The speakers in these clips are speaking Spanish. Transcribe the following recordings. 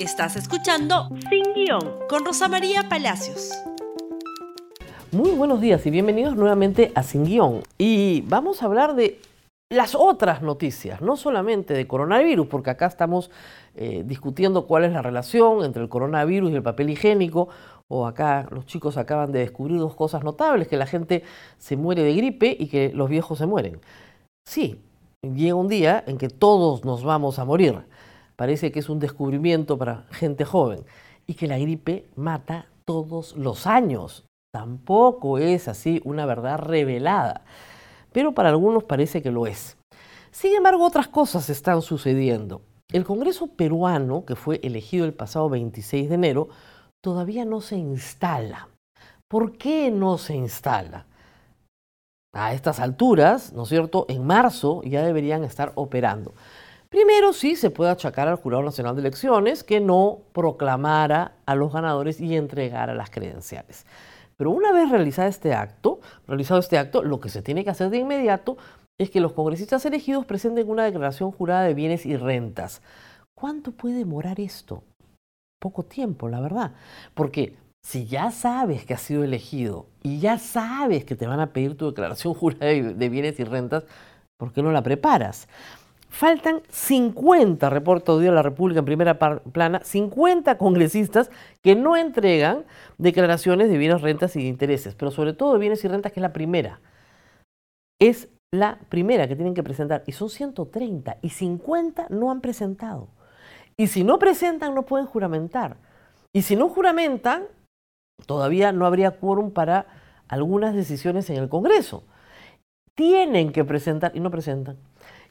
Estás escuchando Sin Guión con Rosa María Palacios. Muy buenos días y bienvenidos nuevamente a Sin Guión. Y vamos a hablar de las otras noticias, no solamente de coronavirus, porque acá estamos eh, discutiendo cuál es la relación entre el coronavirus y el papel higiénico, o acá los chicos acaban de descubrir dos cosas notables, que la gente se muere de gripe y que los viejos se mueren. Sí, llega un día en que todos nos vamos a morir. Parece que es un descubrimiento para gente joven y que la gripe mata todos los años. Tampoco es así una verdad revelada, pero para algunos parece que lo es. Sin embargo, otras cosas están sucediendo. El Congreso peruano, que fue elegido el pasado 26 de enero, todavía no se instala. ¿Por qué no se instala? A estas alturas, ¿no es cierto? En marzo ya deberían estar operando. Primero sí se puede achacar al Jurado Nacional de Elecciones que no proclamara a los ganadores y entregara las credenciales. Pero una vez realizado este acto, realizado este acto, lo que se tiene que hacer de inmediato es que los congresistas elegidos presenten una declaración jurada de bienes y rentas. ¿Cuánto puede demorar esto? Poco tiempo, la verdad. Porque si ya sabes que has sido elegido y ya sabes que te van a pedir tu declaración jurada de bienes y rentas, ¿por qué no la preparas? Faltan 50, reporta de la República en primera plana, 50 congresistas que no entregan declaraciones de bienes, rentas y intereses, pero sobre todo de bienes y rentas, que es la primera. Es la primera que tienen que presentar, y son 130, y 50 no han presentado. Y si no presentan, no pueden juramentar. Y si no juramentan, todavía no habría quórum para algunas decisiones en el Congreso. Tienen que presentar y no presentan.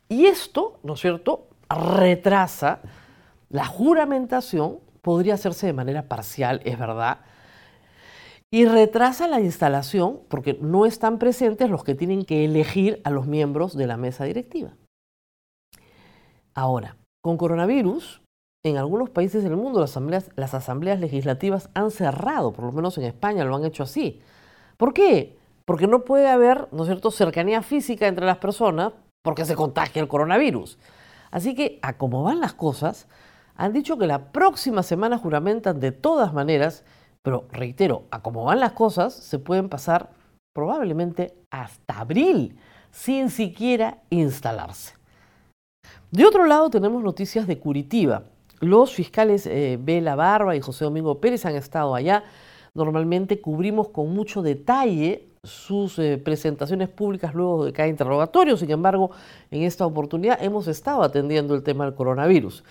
Y esto, ¿no es cierto?, retrasa la juramentación, podría hacerse de manera parcial, es verdad, y retrasa la instalación porque no están presentes los que tienen que elegir a los miembros de la mesa directiva. Ahora, con coronavirus, en algunos países del mundo las asambleas, legislativas han cerrado, por lo menos en España lo han hecho así. ¿Por qué? Porque no puede haber, ¿no es cierto?, cercanía física entre las personas porque se contagia el coronavirus. Así que, a cómo van las cosas, han dicho que la próxima semana juramentan de todas maneras, pero reitero, a cómo van las cosas, se pueden pasar probablemente hasta abril sin siquiera instalarse. De otro lado, tenemos noticias de Curitiba. Los fiscales eh, Bela Barba y José Domingo Pérez han estado allá. Normalmente cubrimos con mucho detalle sus eh, presentaciones públicas luego de cada interrogatorio. Sin embargo, en esta oportunidad hemos estado atendiendo el tema del coronavirus.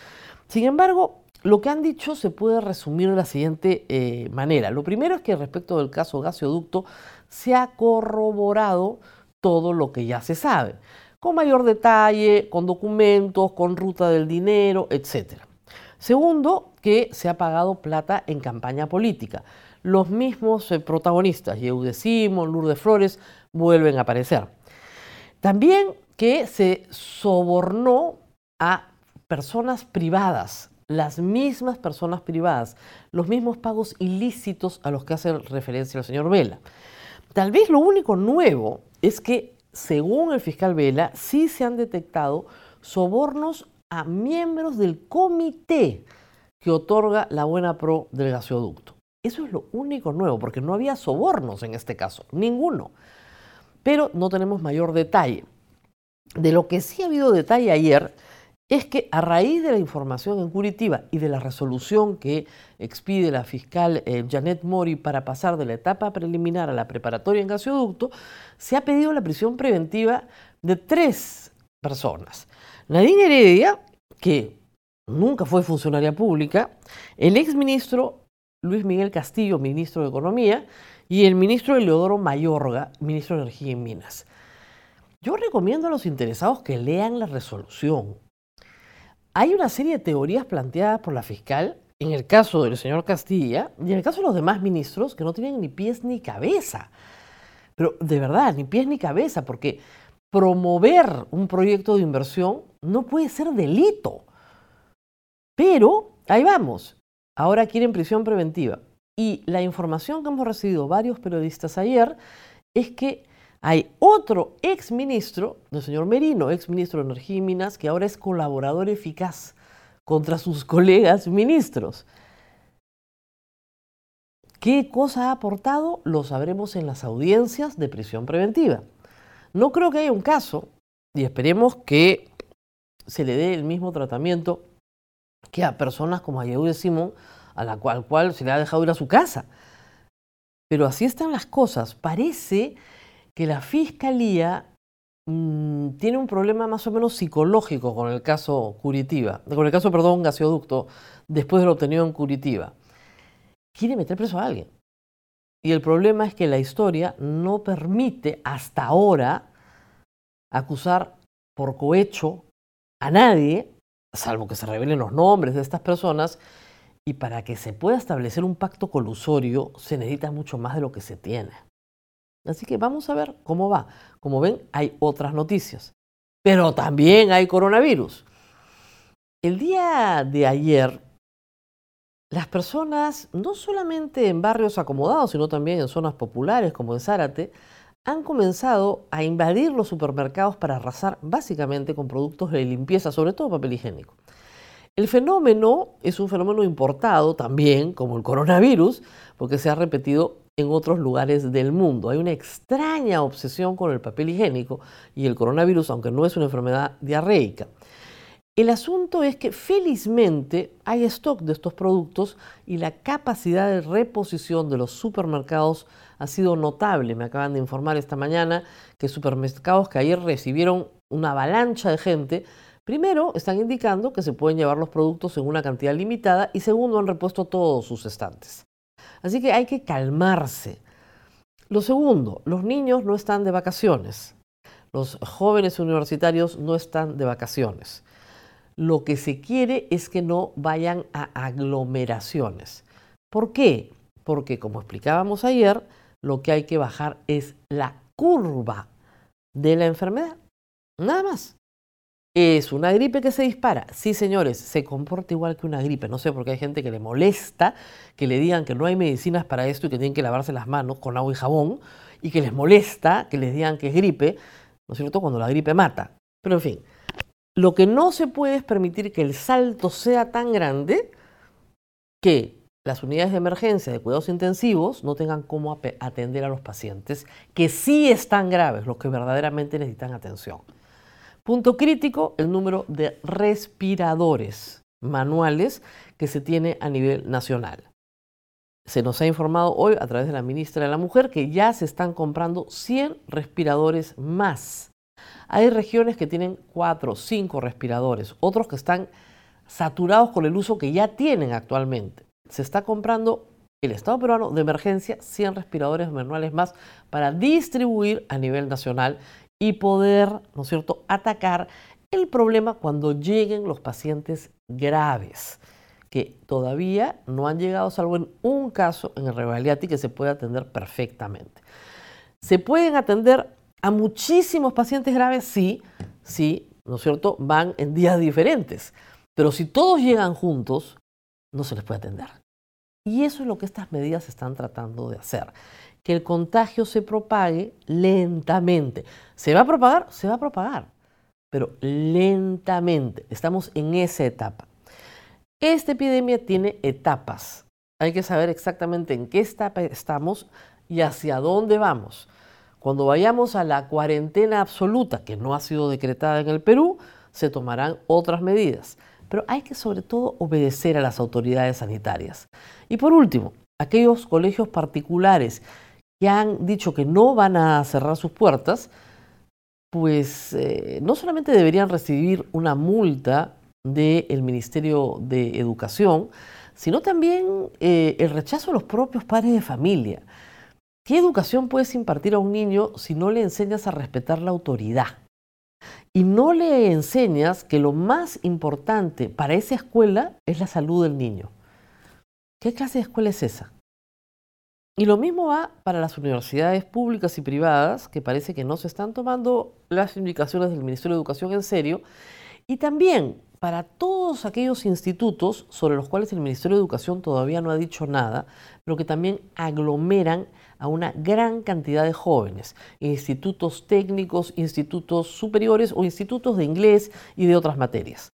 Sin embargo, lo que han dicho se puede resumir de la siguiente eh, manera. Lo primero es que respecto del caso gasoducto se ha corroborado todo lo que ya se sabe, con mayor detalle, con documentos, con ruta del dinero, etc. Segundo, que se ha pagado plata en campaña política los mismos eh, protagonistas, Yehude Simon, Lourdes Flores, vuelven a aparecer. También que se sobornó a personas privadas, las mismas personas privadas, los mismos pagos ilícitos a los que hace referencia el señor Vela. Tal vez lo único nuevo es que, según el fiscal Vela, sí se han detectado sobornos a miembros del comité que otorga la buena pro del gasoducto. Eso es lo único nuevo, porque no había sobornos en este caso, ninguno. Pero no tenemos mayor detalle. De lo que sí ha habido detalle ayer es que a raíz de la información en Curitiba y de la resolución que expide la fiscal eh, Janet Mori para pasar de la etapa preliminar a la preparatoria en gasoducto, se ha pedido la prisión preventiva de tres personas. Nadine Heredia, que nunca fue funcionaria pública, el exministro Luis Miguel Castillo, ministro de Economía, y el ministro Eleodoro Mayorga, ministro de Energía y Minas. Yo recomiendo a los interesados que lean la resolución. Hay una serie de teorías planteadas por la fiscal en el caso del señor Castilla y en el caso de los demás ministros que no tienen ni pies ni cabeza. Pero de verdad, ni pies ni cabeza, porque promover un proyecto de inversión no puede ser delito. Pero ahí vamos, ahora quieren prisión preventiva. Y la información que hemos recibido varios periodistas ayer es que hay otro ex ministro, el señor Merino, ex ministro de Energía y Minas, que ahora es colaborador eficaz contra sus colegas ministros. ¿Qué cosa ha aportado? Lo sabremos en las audiencias de prisión preventiva. No creo que haya un caso, y esperemos que se le dé el mismo tratamiento a personas como a de Simón, a la cual, cual se le ha dejado ir a su casa. Pero así están las cosas. Parece que la fiscalía mm, tiene un problema más o menos psicológico con el caso Curitiba, con el caso, perdón, gasoducto, después de lo obtenido en Curitiba. Quiere meter preso a alguien. Y el problema es que la historia no permite hasta ahora acusar por cohecho a nadie, salvo que se revelen los nombres de estas personas, y para que se pueda establecer un pacto colusorio se necesita mucho más de lo que se tiene. Así que vamos a ver cómo va. Como ven, hay otras noticias. Pero también hay coronavirus. El día de ayer, las personas, no solamente en barrios acomodados, sino también en zonas populares como en Zárate, han comenzado a invadir los supermercados para arrasar básicamente con productos de limpieza, sobre todo papel higiénico. El fenómeno es un fenómeno importado también, como el coronavirus, porque se ha repetido en otros lugares del mundo. Hay una extraña obsesión con el papel higiénico y el coronavirus, aunque no es una enfermedad diarreica. El asunto es que felizmente hay stock de estos productos y la capacidad de reposición de los supermercados ha sido notable. Me acaban de informar esta mañana que supermercados que ayer recibieron una avalancha de gente Primero, están indicando que se pueden llevar los productos en una cantidad limitada y segundo, han repuesto todos sus estantes. Así que hay que calmarse. Lo segundo, los niños no están de vacaciones. Los jóvenes universitarios no están de vacaciones. Lo que se quiere es que no vayan a aglomeraciones. ¿Por qué? Porque, como explicábamos ayer, lo que hay que bajar es la curva de la enfermedad. Nada más. ¿Es una gripe que se dispara? Sí, señores, se comporta igual que una gripe. No sé por qué hay gente que le molesta que le digan que no hay medicinas para esto y que tienen que lavarse las manos con agua y jabón y que les molesta que les digan que es gripe, ¿no es cierto?, cuando la gripe mata. Pero en fin, lo que no se puede es permitir que el salto sea tan grande que las unidades de emergencia de cuidados intensivos no tengan cómo atender a los pacientes que sí están graves, los que verdaderamente necesitan atención. Punto crítico, el número de respiradores manuales que se tiene a nivel nacional. Se nos ha informado hoy a través de la ministra de la Mujer que ya se están comprando 100 respiradores más. Hay regiones que tienen 4 o 5 respiradores, otros que están saturados con el uso que ya tienen actualmente. Se está comprando el Estado peruano de emergencia 100 respiradores manuales más para distribuir a nivel nacional y poder, ¿no es cierto?, atacar el problema cuando lleguen los pacientes graves, que todavía no han llegado, salvo en un caso en el Revaliati que se puede atender perfectamente. ¿Se pueden atender a muchísimos pacientes graves? Sí, sí, ¿no es cierto? Van en días diferentes. Pero si todos llegan juntos, no se les puede atender. Y eso es lo que estas medidas están tratando de hacer que el contagio se propague lentamente. ¿Se va a propagar? Se va a propagar, pero lentamente. Estamos en esa etapa. Esta epidemia tiene etapas. Hay que saber exactamente en qué etapa estamos y hacia dónde vamos. Cuando vayamos a la cuarentena absoluta, que no ha sido decretada en el Perú, se tomarán otras medidas. Pero hay que sobre todo obedecer a las autoridades sanitarias. Y por último, aquellos colegios particulares que han dicho que no van a cerrar sus puertas, pues eh, no solamente deberían recibir una multa del Ministerio de Educación, sino también eh, el rechazo de los propios padres de familia. ¿Qué educación puedes impartir a un niño si no le enseñas a respetar la autoridad? Y no le enseñas que lo más importante para esa escuela es la salud del niño. ¿Qué clase de escuela es esa? Y lo mismo va para las universidades públicas y privadas, que parece que no se están tomando las indicaciones del Ministerio de Educación en serio, y también para todos aquellos institutos sobre los cuales el Ministerio de Educación todavía no ha dicho nada, pero que también aglomeran a una gran cantidad de jóvenes, institutos técnicos, institutos superiores o institutos de inglés y de otras materias.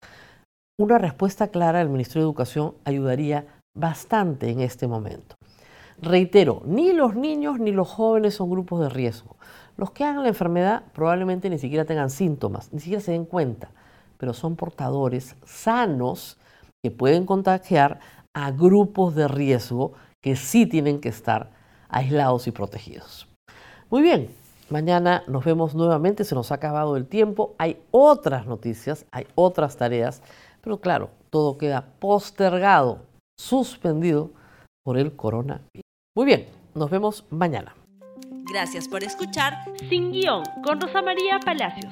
una respuesta clara del Ministerio de Educación ayudaría bastante en este momento. Reitero, ni los niños ni los jóvenes son grupos de riesgo. Los que hagan la enfermedad probablemente ni siquiera tengan síntomas, ni siquiera se den cuenta, pero son portadores sanos que pueden contagiar a grupos de riesgo que sí tienen que estar aislados y protegidos. Muy bien, mañana nos vemos nuevamente, se nos ha acabado el tiempo, hay otras noticias, hay otras tareas, pero claro, todo queda postergado, suspendido por el coronavirus. Muy bien, nos vemos mañana. Gracias por escuchar Sin Guión con Rosa María Palacios.